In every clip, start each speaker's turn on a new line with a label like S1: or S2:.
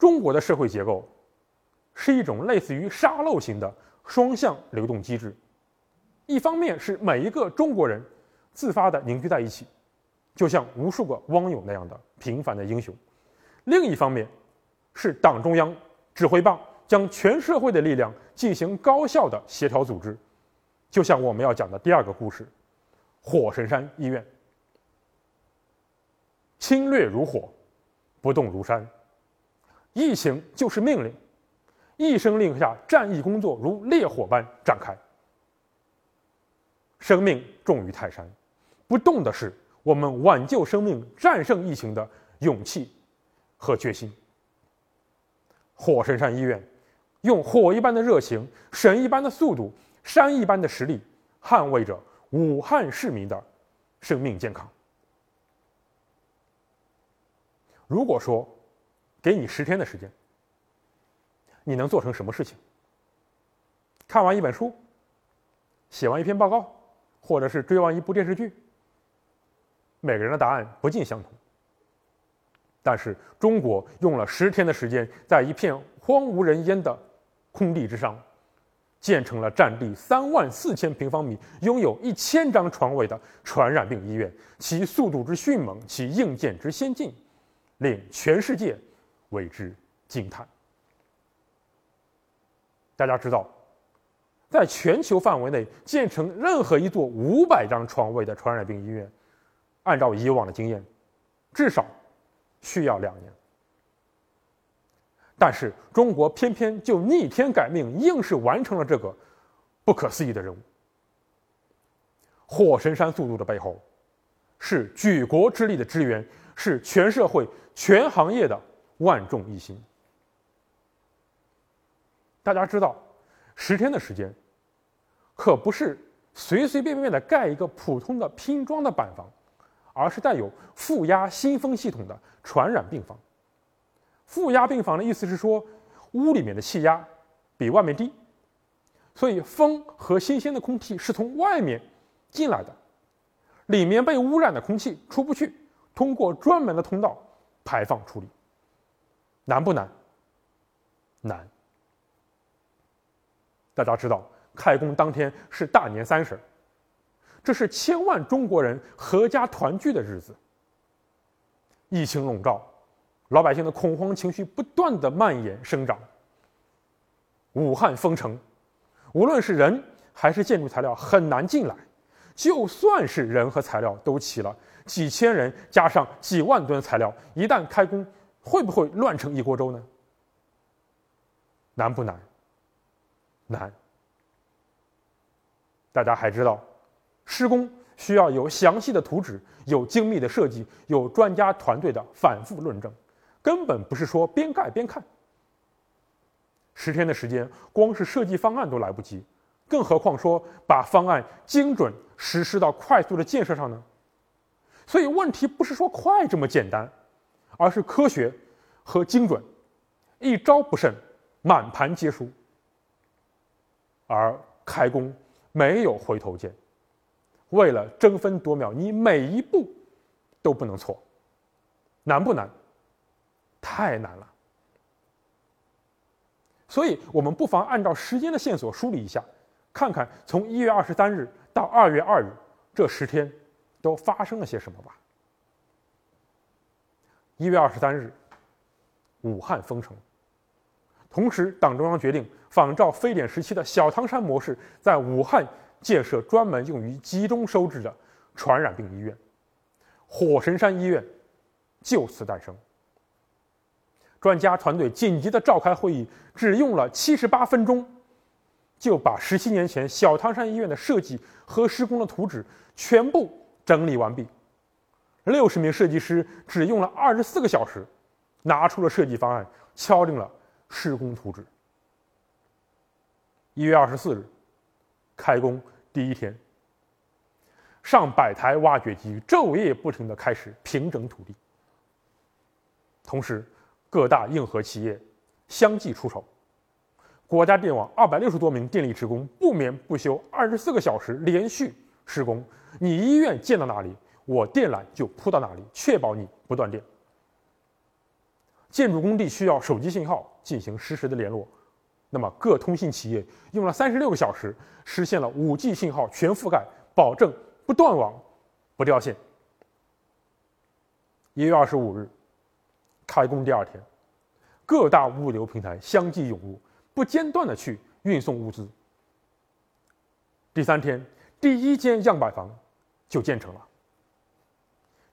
S1: 中国的社会结构是一种类似于沙漏型的双向流动机制，一方面是每一个中国人自发的凝聚在一起，就像无数个汪勇那样的平凡的英雄；另一方面是党中央指挥棒将全社会的力量进行高效的协调组织，就像我们要讲的第二个故事——火神山医院。侵略如火，不动如山。疫情就是命令，一声令下，战役工作如烈火般展开。生命重于泰山，不动的是我们挽救生命、战胜疫情的勇气和决心。火神山医院用火一般的热情、神一般的速度、山一般的实力，捍卫着武汉市民的生命健康。如果说给你十天的时间，你能做成什么事情？看完一本书，写完一篇报告，或者是追完一部电视剧？每个人的答案不尽相同。但是中国用了十天的时间，在一片荒无人烟的空地之上，建成了占地三万四千平方米、拥有一千张床位的传染病医院，其速度之迅猛，其硬件之先进。令全世界为之惊叹。大家知道，在全球范围内建成任何一座五百张床位的传染病医院，按照以往的经验，至少需要两年。但是中国偏偏就逆天改命，硬是完成了这个不可思议的任务。火神山速度的背后，是举国之力的支援。是全社会、全行业的万众一心。大家知道，十天的时间，可不是随随便便的盖一个普通的拼装的板房，而是带有负压新风系统的传染病房。负压病房的意思是说，屋里面的气压比外面低，所以风和新鲜的空气是从外面进来的，里面被污染的空气出不去。通过专门的通道排放处理，难不难？难。大家知道，开工当天是大年三十，这是千万中国人阖家团聚的日子。疫情笼罩，老百姓的恐慌情绪不断的蔓延生长。武汉封城，无论是人还是建筑材料很难进来，就算是人和材料都齐了。几千人加上几万吨材料，一旦开工，会不会乱成一锅粥呢？难不难？难。大家还知道，施工需要有详细的图纸，有精密的设计，有专家团队的反复论证，根本不是说边盖边看。十天的时间，光是设计方案都来不及，更何况说把方案精准实施到快速的建设上呢？所以问题不是说快这么简单，而是科学和精准，一招不慎，满盘皆输。而开工没有回头箭，为了争分夺秒，你每一步都不能错，难不难？太难了。所以我们不妨按照时间的线索梳理一下，看看从一月二十三日到二月二日这十天。都发生了些什么吧？一月二十三日，武汉封城。同时，党中央决定仿照非典时期的小汤山模式，在武汉建设专门用于集中收治的传染病医院——火神山医院，就此诞生。专家团队紧急的召开会议，只用了七十八分钟，就把十七年前小汤山医院的设计和施工的图纸全部。整理完毕，六十名设计师只用了二十四个小时，拿出了设计方案，敲定了施工图纸。一月二十四日，开工第一天，上百台挖掘机昼夜不停的开始平整土地，同时各大硬核企业相继出手，国家电网二百六十多名电力职工不眠不休，二十四个小时连续施工。你医院建到哪里，我电缆就铺到哪里，确保你不断电。建筑工地需要手机信号进行实时的联络，那么各通信企业用了三十六个小时，实现了五 G 信号全覆盖，保证不断网、不掉线。一月二十五日，开工第二天，各大物流平台相继涌入，不间断的去运送物资。第三天，第一间样板房就建成了。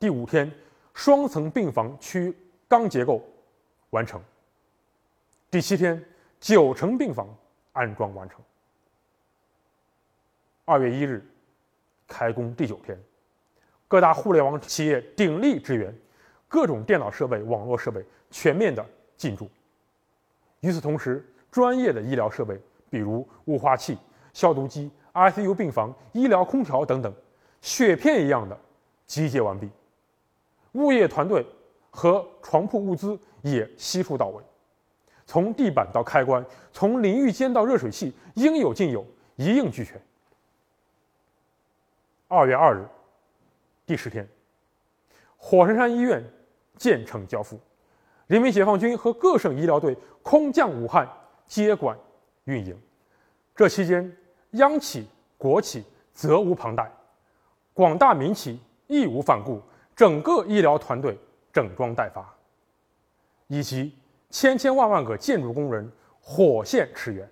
S1: 第五天，双层病房区钢结构完成。第七天，九层病房安装完成。二月一日，开工第九天，各大互联网企业鼎力支援，各种电脑设备、网络设备全面的进驻。与此同时，专业的医疗设备，比如雾化器、消毒机、ICU 病房、医疗空调等等，雪片一样的集结完毕。物业团队和床铺物资也悉数到位，从地板到开关，从淋浴间到热水器，应有尽有，一应俱全。二月二日，第十天，火神山医院建成交付，人民解放军和各省医疗队空降武汉接管运营。这期间，央企、国企责无旁贷，广大民企义无反顾。整个医疗团队整装待发，以及千千万万个建筑工人火线驰援，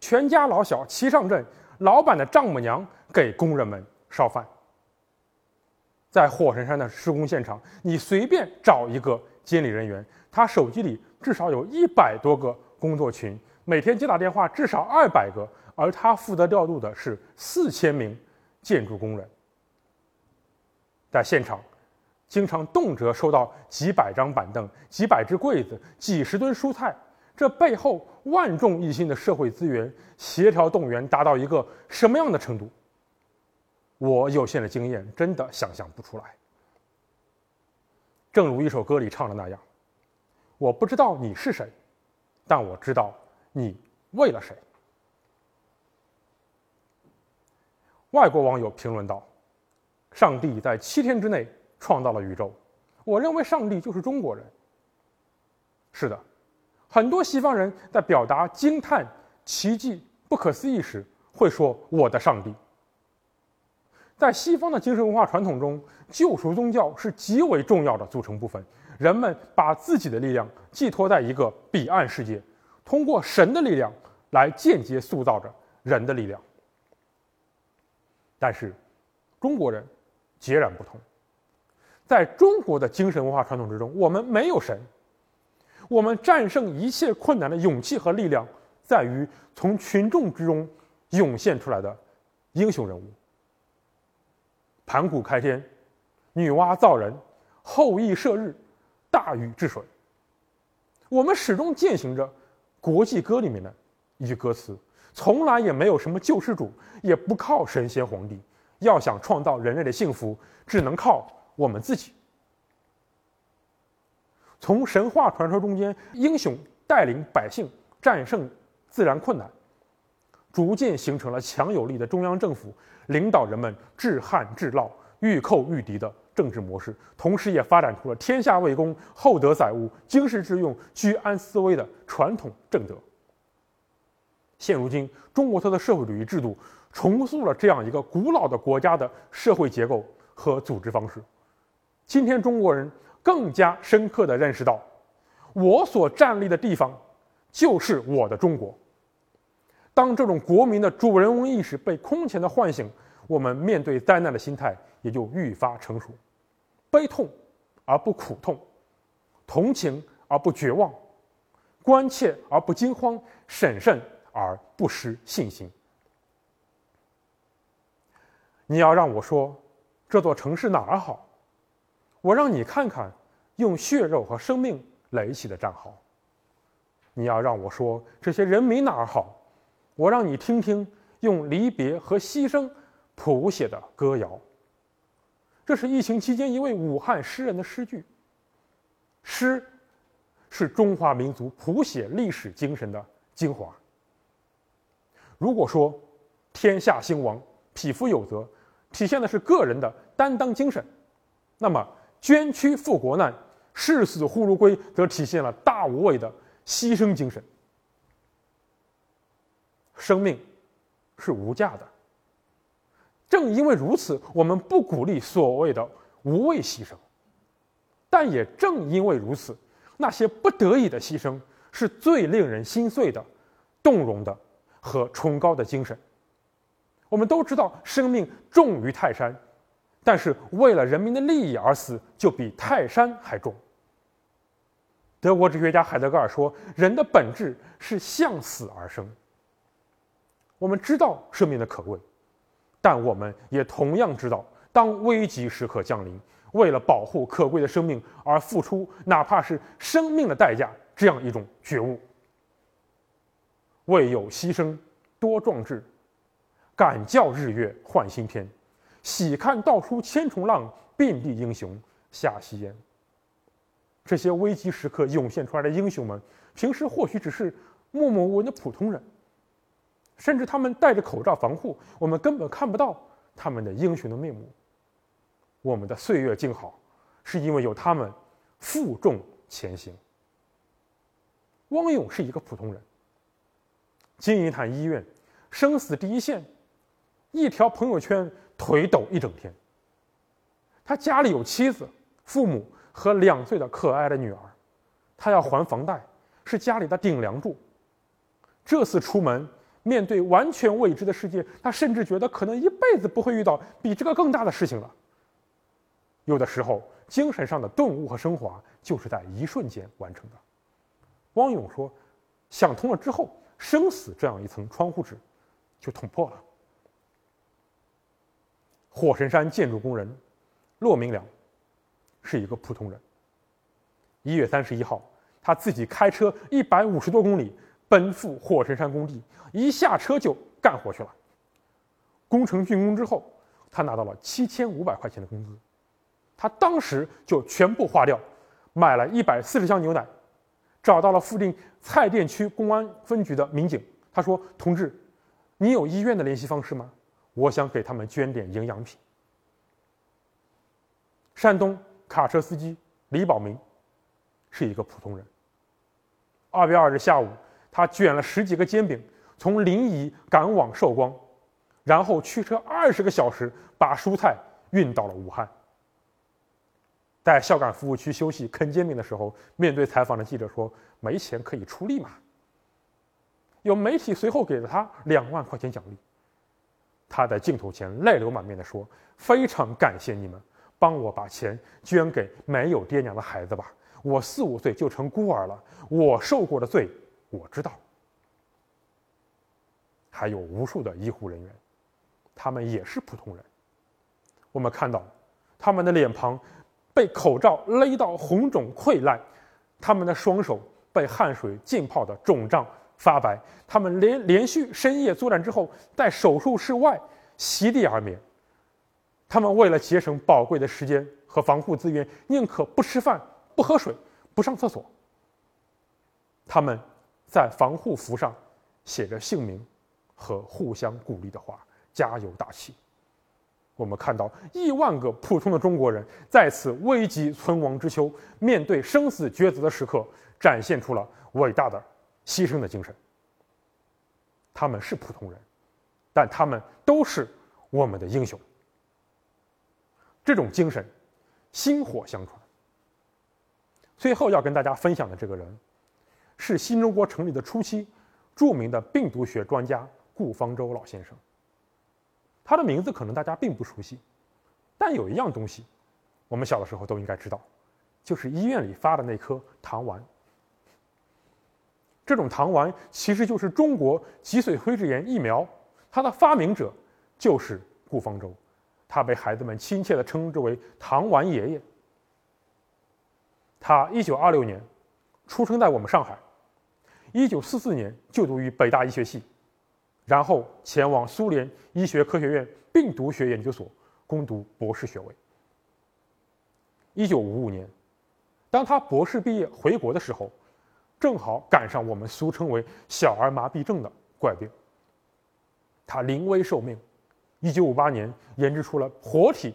S1: 全家老小齐上阵，老板的丈母娘给工人们烧饭。在火神山的施工现场，你随便找一个监理人员，他手机里至少有一百多个工作群，每天接打电话至少二百个，而他负责调度的是四千名建筑工人，在现场。经常动辄收到几百张板凳、几百只柜子、几十吨蔬菜，这背后万众一心的社会资源协调动员达到一个什么样的程度？我有限的经验真的想象不出来。正如一首歌里唱的那样：“我不知道你是谁，但我知道你为了谁。”外国网友评论道：“上帝在七天之内。”创造了宇宙，我认为上帝就是中国人。是的，很多西方人在表达惊叹、奇迹、不可思议时，会说“我的上帝”。在西方的精神文化传统中，救赎宗教是极为重要的组成部分。人们把自己的力量寄托在一个彼岸世界，通过神的力量来间接塑造着人的力量。但是，中国人截然不同。在中国的精神文化传统之中，我们没有神。我们战胜一切困难的勇气和力量，在于从群众之中涌现出来的英雄人物。盘古开天，女娲造人，后羿射日，大禹治水。我们始终践行着国际歌里面的一句歌词：从来也没有什么救世主，也不靠神仙皇帝。要想创造人类的幸福，只能靠。我们自己从神话传说中间，英雄带领百姓战胜自然困难，逐渐形成了强有力的中央政府，领导人们治汉治涝、御寇御敌的政治模式，同时也发展出了天下为公、厚德载物、经世致用、居安思危的传统正德。现如今，中国特色社会主义制度重塑了这样一个古老的国家的社会结构和组织方式。今天中国人更加深刻地认识到，我所站立的地方就是我的中国。当这种国民的主人翁意识被空前的唤醒，我们面对灾难的心态也就愈发成熟，悲痛而不苦痛，同情而不绝望，关切而不惊慌，审慎而不失信心。你要让我说这座城市哪儿好？我让你看看，用血肉和生命垒起的战壕。你要让我说这些人民哪儿好？我让你听听用离别和牺牲谱写的歌谣。这是疫情期间一位武汉诗人的诗句。诗，是中华民族谱写历史精神的精华。如果说天下兴亡，匹夫有责，体现的是个人的担当精神，那么。捐躯赴国难，视死忽如归则体现了大无畏的牺牲精神。生命是无价的。正因为如此，我们不鼓励所谓的无畏牺牲。但也正因为如此，那些不得已的牺牲是最令人心碎的、动容的和崇高的精神。我们都知道，生命重于泰山，但是为了人民的利益而死，就比泰山还重。德国哲学家海德格尔说：“人的本质是向死而生。”我们知道生命的可贵，但我们也同样知道，当危急时刻降临，为了保护可贵的生命而付出哪怕是生命的代价，这样一种觉悟。未有牺牲多壮志，敢教日月换新天。喜看道出千重浪，遍地英雄下夕烟。这些危机时刻涌现出来的英雄们，平时或许只是默默无闻的普通人。甚至他们戴着口罩防护，我们根本看不到他们的英雄的面目。我们的岁月静好，是因为有他们负重前行。汪勇是一个普通人，金银潭医院生死第一线，一条朋友圈腿抖一整天。他家里有妻子、父母和两岁的可爱的女儿，他要还房贷，是家里的顶梁柱。这次出门。面对完全未知的世界，他甚至觉得可能一辈子不会遇到比这个更大的事情了。有的时候，精神上的顿悟和升华就是在一瞬间完成的。汪勇说：“想通了之后，生死这样一层窗户纸就捅破了。”火神山建筑工人骆明良是一个普通人。一月三十一号，他自己开车一百五十多公里。奔赴火神山工地，一下车就干活去了。工程竣工之后，他拿到了七千五百块钱的工资，他当时就全部花掉，买了一百四十箱牛奶，找到了附近蔡甸区公安分局的民警，他说：“同志，你有医院的联系方式吗？我想给他们捐点营养品。”山东卡车司机李宝明是一个普通人。二月二日下午。他卷了十几个煎饼，从临沂赶往寿光，然后驱车二十个小时把蔬菜运到了武汉。在孝感服务区休息啃煎饼的时候，面对采访的记者说：“没钱可以出力嘛。”有媒体随后给了他两万块钱奖励。他在镜头前泪流满面地说：“非常感谢你们，帮我把钱捐给没有爹娘的孩子吧。我四五岁就成孤儿了，我受过的罪。”我知道，还有无数的医护人员，他们也是普通人。我们看到，他们的脸庞被口罩勒到红肿溃烂，他们的双手被汗水浸泡的肿胀发白，他们连连续深夜作战之后，在手术室外席地而眠。他们为了节省宝贵的时间和防护资源，宁可不吃饭、不喝水、不上厕所。他们。在防护服上写着姓名和互相鼓励的话，加油打气。我们看到亿万个普通的中国人在此危急存亡之秋，面对生死抉择的时刻，展现出了伟大的牺牲的精神。他们是普通人，但他们都是我们的英雄。这种精神薪火相传。最后要跟大家分享的这个人。是新中国成立的初期，著名的病毒学专家顾方舟老先生。他的名字可能大家并不熟悉，但有一样东西，我们小的时候都应该知道，就是医院里发的那颗糖丸。这种糖丸其实就是中国脊髓灰质炎疫苗，它的发明者就是顾方舟，他被孩子们亲切地称之为“糖丸爷爷”。他一九二六年出生在我们上海。一九四四年就读于北大医学系，然后前往苏联医学科学院病毒学研究所攻读博士学位。一九五五年，当他博士毕业回国的时候，正好赶上我们俗称为“小儿麻痹症”的怪病。他临危受命，一九五八年研制出了活体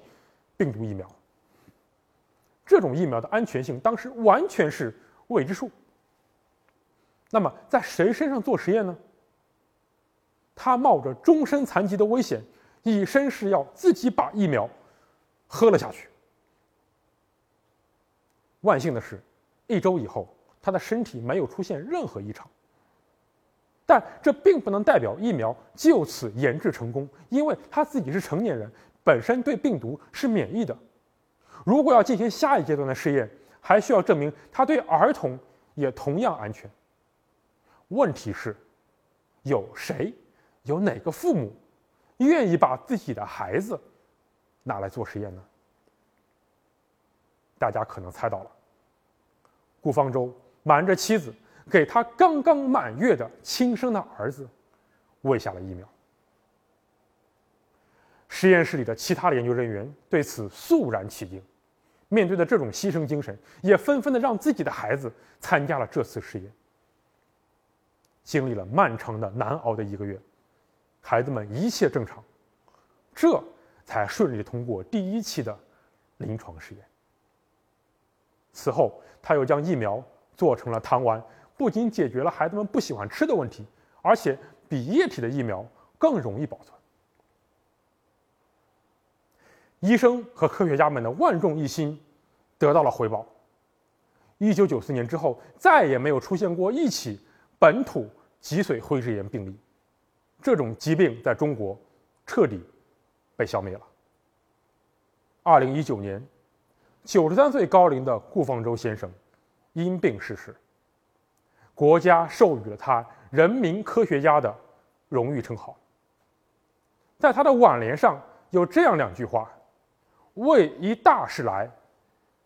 S1: 病毒疫苗。这种疫苗的安全性当时完全是未知数。那么，在谁身上做实验呢？他冒着终身残疾的危险，以身试药，自己把疫苗喝了下去。万幸的是，一周以后，他的身体没有出现任何异常。但这并不能代表疫苗就此研制成功，因为他自己是成年人，本身对病毒是免疫的。如果要进行下一阶段的试验，还需要证明它对儿童也同样安全。问题是，有谁，有哪个父母，愿意把自己的孩子拿来做实验呢？大家可能猜到了，顾方舟瞒着妻子。给他刚刚满月的亲生的儿子喂下了疫苗。实验室里的其他研究人员对此肃然起敬，面对的这种牺牲精神，也纷纷的让自己的孩子参加了这次实验。经历了漫长的难熬的一个月，孩子们一切正常，这才顺利通过第一期的临床试验。此后，他又将疫苗做成了糖丸。不仅解决了孩子们不喜欢吃的问题，而且比液体的疫苗更容易保存。医生和科学家们的万众一心得到了回报。一九九四年之后，再也没有出现过一起本土脊髓灰质炎病例，这种疾病在中国彻底被消灭了。二零一九年，九十三岁高龄的顾方舟先生因病逝世。国家授予了他“人民科学家”的荣誉称号。在他的挽联上有这样两句话：“为一大事来，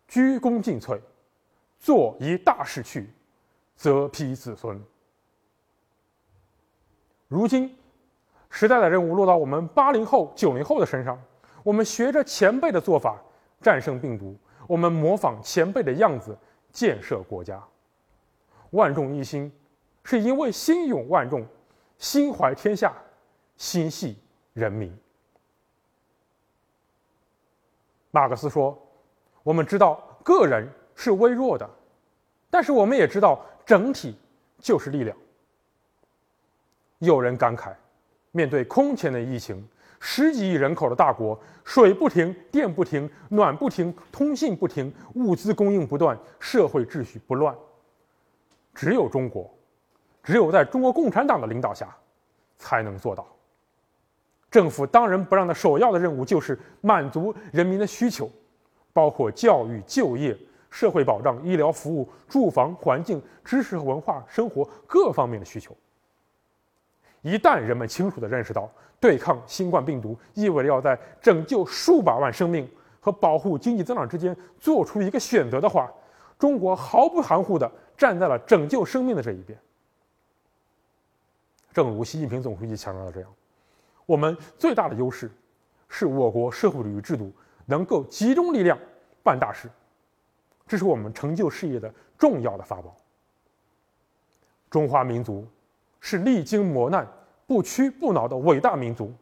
S1: 鞠躬尽瘁；做一大事去，则披子孙。”如今，时代的任务落到我们八零后、九零后的身上，我们学着前辈的做法战胜病毒，我们模仿前辈的样子建设国家。万众一心，是因为心勇万众，心怀天下，心系人民。马克思说：“我们知道个人是微弱的，但是我们也知道整体就是力量。”有人感慨：面对空前的疫情，十几亿人口的大国，水不停，电不停，暖不停，通信不停，物资供应不断，社会秩序不乱。只有中国，只有在中国共产党的领导下，才能做到。政府当仁不让的首要的任务就是满足人民的需求，包括教育、就业、社会保障、医疗服务、住房、环境、知识和文化生活各方面的需求。一旦人们清楚地认识到对抗新冠病毒意味着要在拯救数百万生命和保护经济增长之间做出一个选择的话，中国毫不含糊地。站在了拯救生命的这一边。正如习近平总书记强调的这样，我们最大的优势是我国社会主义制度能够集中力量办大事，这是我们成就事业的重要的法宝。中华民族是历经磨难、不屈不挠的伟大民族，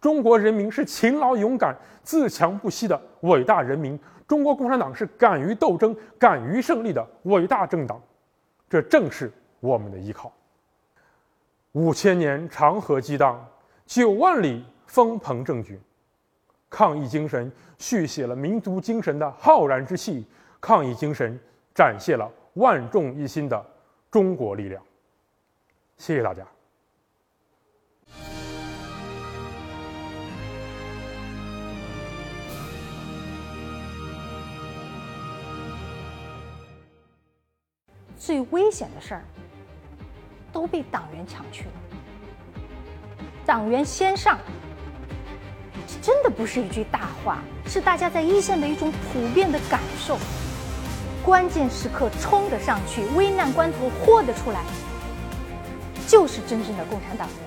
S1: 中国人民是勤劳勇敢、自强不息的伟大人民，中国共产党是敢于斗争、敢于胜利的伟大政党。这正是我们的依靠。五千年长河激荡，九万里风鹏正举。抗疫精神续写了民族精神的浩然之气，抗疫精神展现了万众一心的中国力量。谢谢大家。
S2: 最危险的事儿都被党员抢去了，党员先上，这真的不是一句大话，是大家在一线的一种普遍的感受。关键时刻冲得上去，危难关头豁得出来，就是真正的共产党员。